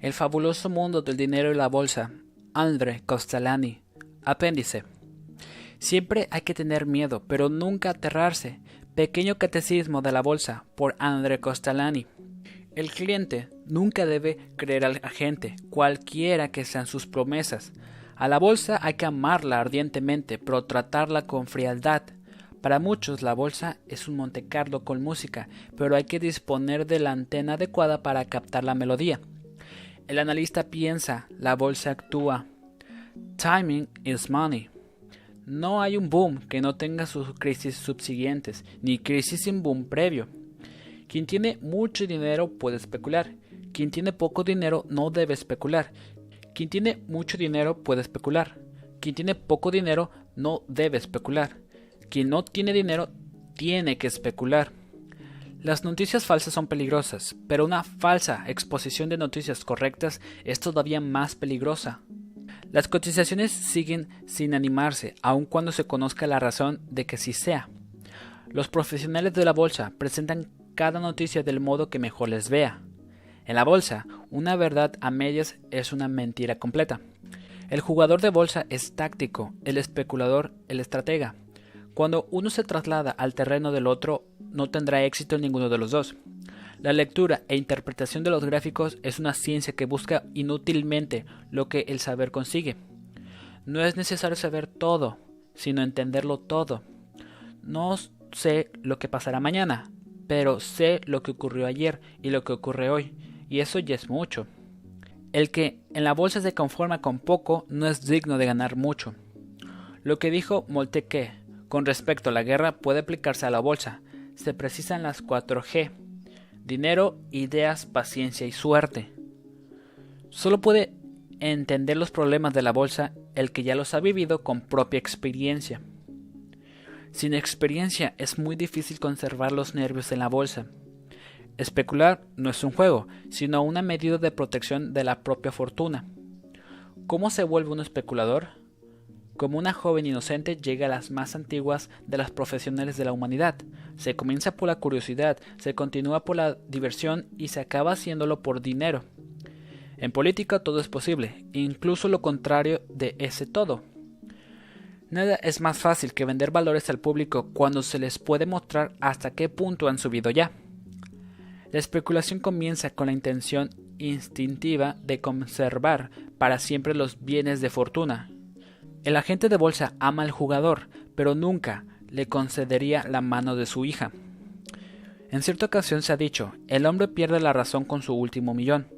El fabuloso mundo del dinero y la bolsa. Andre Costalani. Apéndice. Siempre hay que tener miedo, pero nunca aterrarse. Pequeño catecismo de la bolsa por Andre Costalani. El cliente nunca debe creer al agente, cualquiera que sean sus promesas. A la bolsa hay que amarla ardientemente, pero tratarla con frialdad. Para muchos la bolsa es un Montecarlo con música, pero hay que disponer de la antena adecuada para captar la melodía. El analista piensa, la bolsa actúa. Timing is money. No hay un boom que no tenga sus crisis subsiguientes, ni crisis sin boom previo. Quien tiene mucho dinero puede especular. Quien tiene poco dinero no debe especular. Quien tiene mucho dinero puede especular. Quien tiene poco dinero no debe especular. Quien no tiene dinero tiene que especular. Las noticias falsas son peligrosas, pero una falsa exposición de noticias correctas es todavía más peligrosa. Las cotizaciones siguen sin animarse, aun cuando se conozca la razón de que sí sea. Los profesionales de la bolsa presentan cada noticia del modo que mejor les vea. En la bolsa, una verdad a medias es una mentira completa. El jugador de bolsa es táctico, el especulador el estratega. Cuando uno se traslada al terreno del otro, no tendrá éxito en ninguno de los dos. La lectura e interpretación de los gráficos es una ciencia que busca inútilmente lo que el saber consigue. No es necesario saber todo, sino entenderlo todo. No sé lo que pasará mañana, pero sé lo que ocurrió ayer y lo que ocurre hoy, y eso ya es mucho. El que en la bolsa se conforma con poco no es digno de ganar mucho. Lo que dijo Molteque con respecto a la guerra puede aplicarse a la bolsa. Se precisan las 4G. Dinero, ideas, paciencia y suerte. Solo puede entender los problemas de la bolsa el que ya los ha vivido con propia experiencia. Sin experiencia es muy difícil conservar los nervios en la bolsa. Especular no es un juego, sino una medida de protección de la propia fortuna. ¿Cómo se vuelve un especulador? Como una joven inocente llega a las más antiguas de las profesionales de la humanidad. Se comienza por la curiosidad, se continúa por la diversión y se acaba haciéndolo por dinero. En política todo es posible, incluso lo contrario de ese todo. Nada es más fácil que vender valores al público cuando se les puede mostrar hasta qué punto han subido ya. La especulación comienza con la intención instintiva de conservar para siempre los bienes de fortuna, el agente de bolsa ama al jugador, pero nunca le concedería la mano de su hija. En cierta ocasión se ha dicho, el hombre pierde la razón con su último millón.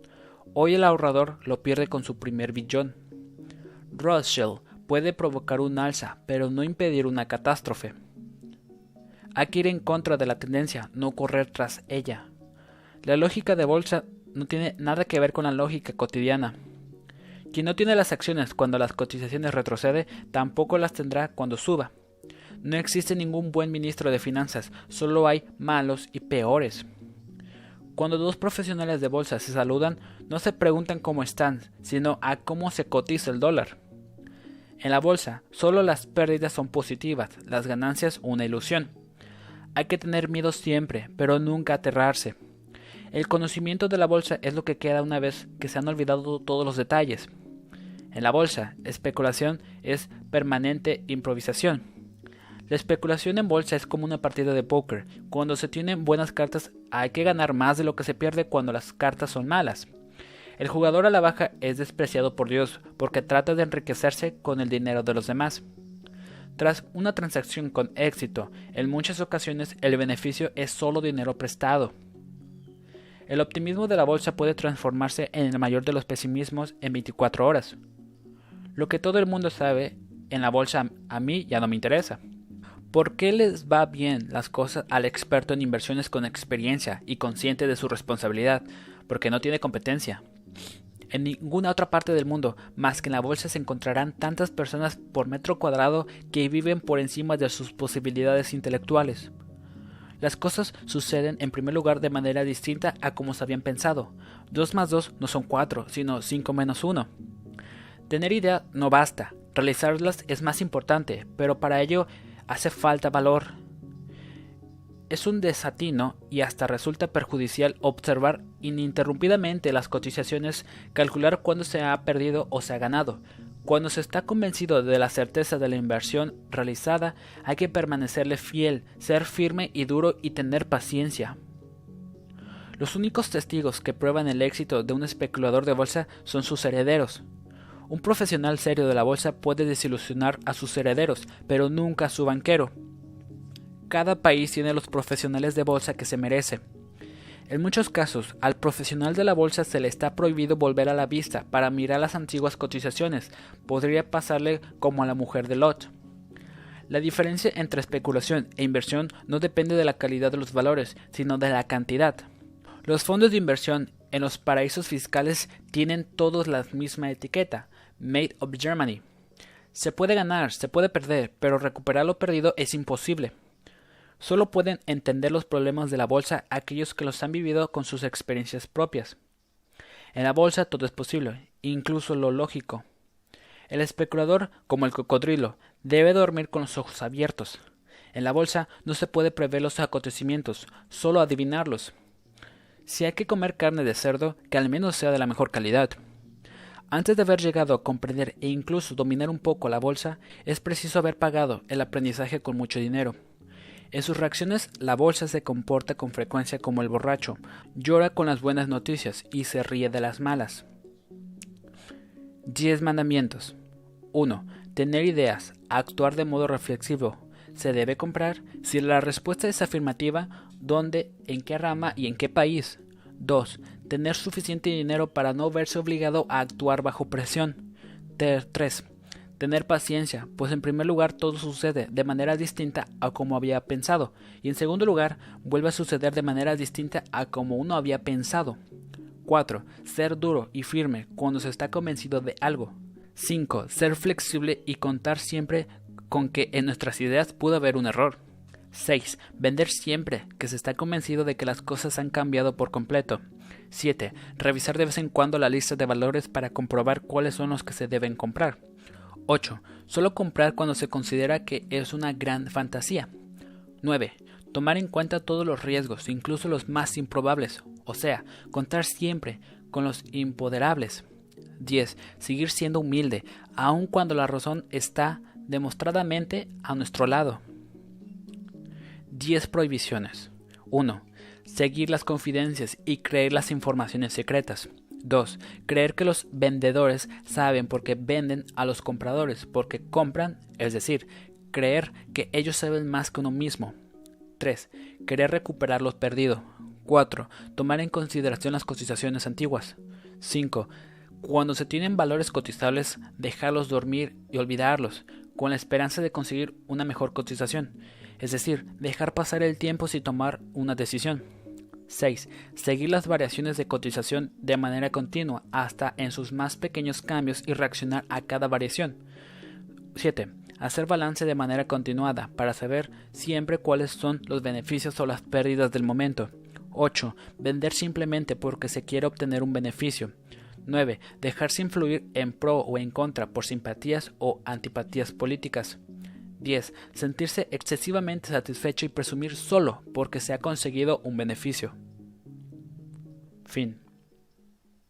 Hoy el ahorrador lo pierde con su primer billón. Rothschild puede provocar un alza, pero no impedir una catástrofe. Hay que ir en contra de la tendencia, no correr tras ella. La lógica de bolsa no tiene nada que ver con la lógica cotidiana. Quien no tiene las acciones cuando las cotizaciones retrocede, tampoco las tendrá cuando suba. No existe ningún buen ministro de finanzas, solo hay malos y peores. Cuando dos profesionales de bolsa se saludan, no se preguntan cómo están, sino a cómo se cotiza el dólar. En la bolsa, solo las pérdidas son positivas, las ganancias una ilusión. Hay que tener miedo siempre, pero nunca aterrarse. El conocimiento de la bolsa es lo que queda una vez que se han olvidado todos los detalles. En la bolsa, especulación es permanente improvisación. La especulación en bolsa es como una partida de póker. Cuando se tienen buenas cartas hay que ganar más de lo que se pierde cuando las cartas son malas. El jugador a la baja es despreciado por Dios porque trata de enriquecerse con el dinero de los demás. Tras una transacción con éxito, en muchas ocasiones el beneficio es solo dinero prestado. El optimismo de la bolsa puede transformarse en el mayor de los pesimismos en 24 horas. Lo que todo el mundo sabe en la bolsa a mí ya no me interesa. ¿Por qué les va bien las cosas al experto en inversiones con experiencia y consciente de su responsabilidad? Porque no tiene competencia. En ninguna otra parte del mundo más que en la bolsa se encontrarán tantas personas por metro cuadrado que viven por encima de sus posibilidades intelectuales. Las cosas suceden en primer lugar de manera distinta a como se habían pensado. 2 más 2 no son 4, sino 5 menos 1. Tener idea no basta, realizarlas es más importante, pero para ello hace falta valor. Es un desatino y hasta resulta perjudicial observar ininterrumpidamente las cotizaciones, calcular cuándo se ha perdido o se ha ganado. Cuando se está convencido de la certeza de la inversión realizada, hay que permanecerle fiel, ser firme y duro y tener paciencia. Los únicos testigos que prueban el éxito de un especulador de bolsa son sus herederos. Un profesional serio de la bolsa puede desilusionar a sus herederos, pero nunca a su banquero. Cada país tiene los profesionales de bolsa que se merece. En muchos casos, al profesional de la bolsa se le está prohibido volver a la vista para mirar las antiguas cotizaciones. Podría pasarle como a la mujer de Lot. La diferencia entre especulación e inversión no depende de la calidad de los valores, sino de la cantidad. Los fondos de inversión en los paraísos fiscales tienen todos la misma etiqueta, Made of Germany. Se puede ganar, se puede perder, pero recuperar lo perdido es imposible. Solo pueden entender los problemas de la bolsa aquellos que los han vivido con sus experiencias propias. En la bolsa todo es posible, incluso lo lógico. El especulador, como el cocodrilo, debe dormir con los ojos abiertos. En la bolsa no se puede prever los acontecimientos, solo adivinarlos. Si hay que comer carne de cerdo, que al menos sea de la mejor calidad. Antes de haber llegado a comprender e incluso dominar un poco la bolsa, es preciso haber pagado el aprendizaje con mucho dinero. En sus reacciones, la bolsa se comporta con frecuencia como el borracho, llora con las buenas noticias y se ríe de las malas. 10 mandamientos. 1. Tener ideas, actuar de modo reflexivo. ¿Se debe comprar? Si la respuesta es afirmativa, ¿dónde, en qué rama y en qué país? 2 tener suficiente dinero para no verse obligado a actuar bajo presión. 3. Tener paciencia, pues en primer lugar todo sucede de manera distinta a como había pensado, y en segundo lugar vuelve a suceder de manera distinta a como uno había pensado. 4. Ser duro y firme cuando se está convencido de algo. 5. Ser flexible y contar siempre con que en nuestras ideas pudo haber un error. 6. Vender siempre que se está convencido de que las cosas han cambiado por completo. 7. Revisar de vez en cuando la lista de valores para comprobar cuáles son los que se deben comprar. 8. Solo comprar cuando se considera que es una gran fantasía. 9. Tomar en cuenta todos los riesgos, incluso los más improbables, o sea, contar siempre con los impoderables. 10. Seguir siendo humilde, aun cuando la razón está demostradamente a nuestro lado. 10 prohibiciones. 1. Seguir las confidencias y creer las informaciones secretas. 2. Creer que los vendedores saben porque venden a los compradores, porque compran, es decir, creer que ellos saben más que uno mismo. 3. Querer recuperar lo perdido. 4. Tomar en consideración las cotizaciones antiguas. 5. Cuando se tienen valores cotizables, dejarlos dormir y olvidarlos, con la esperanza de conseguir una mejor cotización, es decir, dejar pasar el tiempo sin tomar una decisión. 6. Seguir las variaciones de cotización de manera continua hasta en sus más pequeños cambios y reaccionar a cada variación. 7. Hacer balance de manera continuada para saber siempre cuáles son los beneficios o las pérdidas del momento. 8. Vender simplemente porque se quiere obtener un beneficio. 9. Dejarse influir en pro o en contra por simpatías o antipatías políticas. 10. Sentirse excesivamente satisfecho y presumir solo porque se ha conseguido un beneficio. Fin.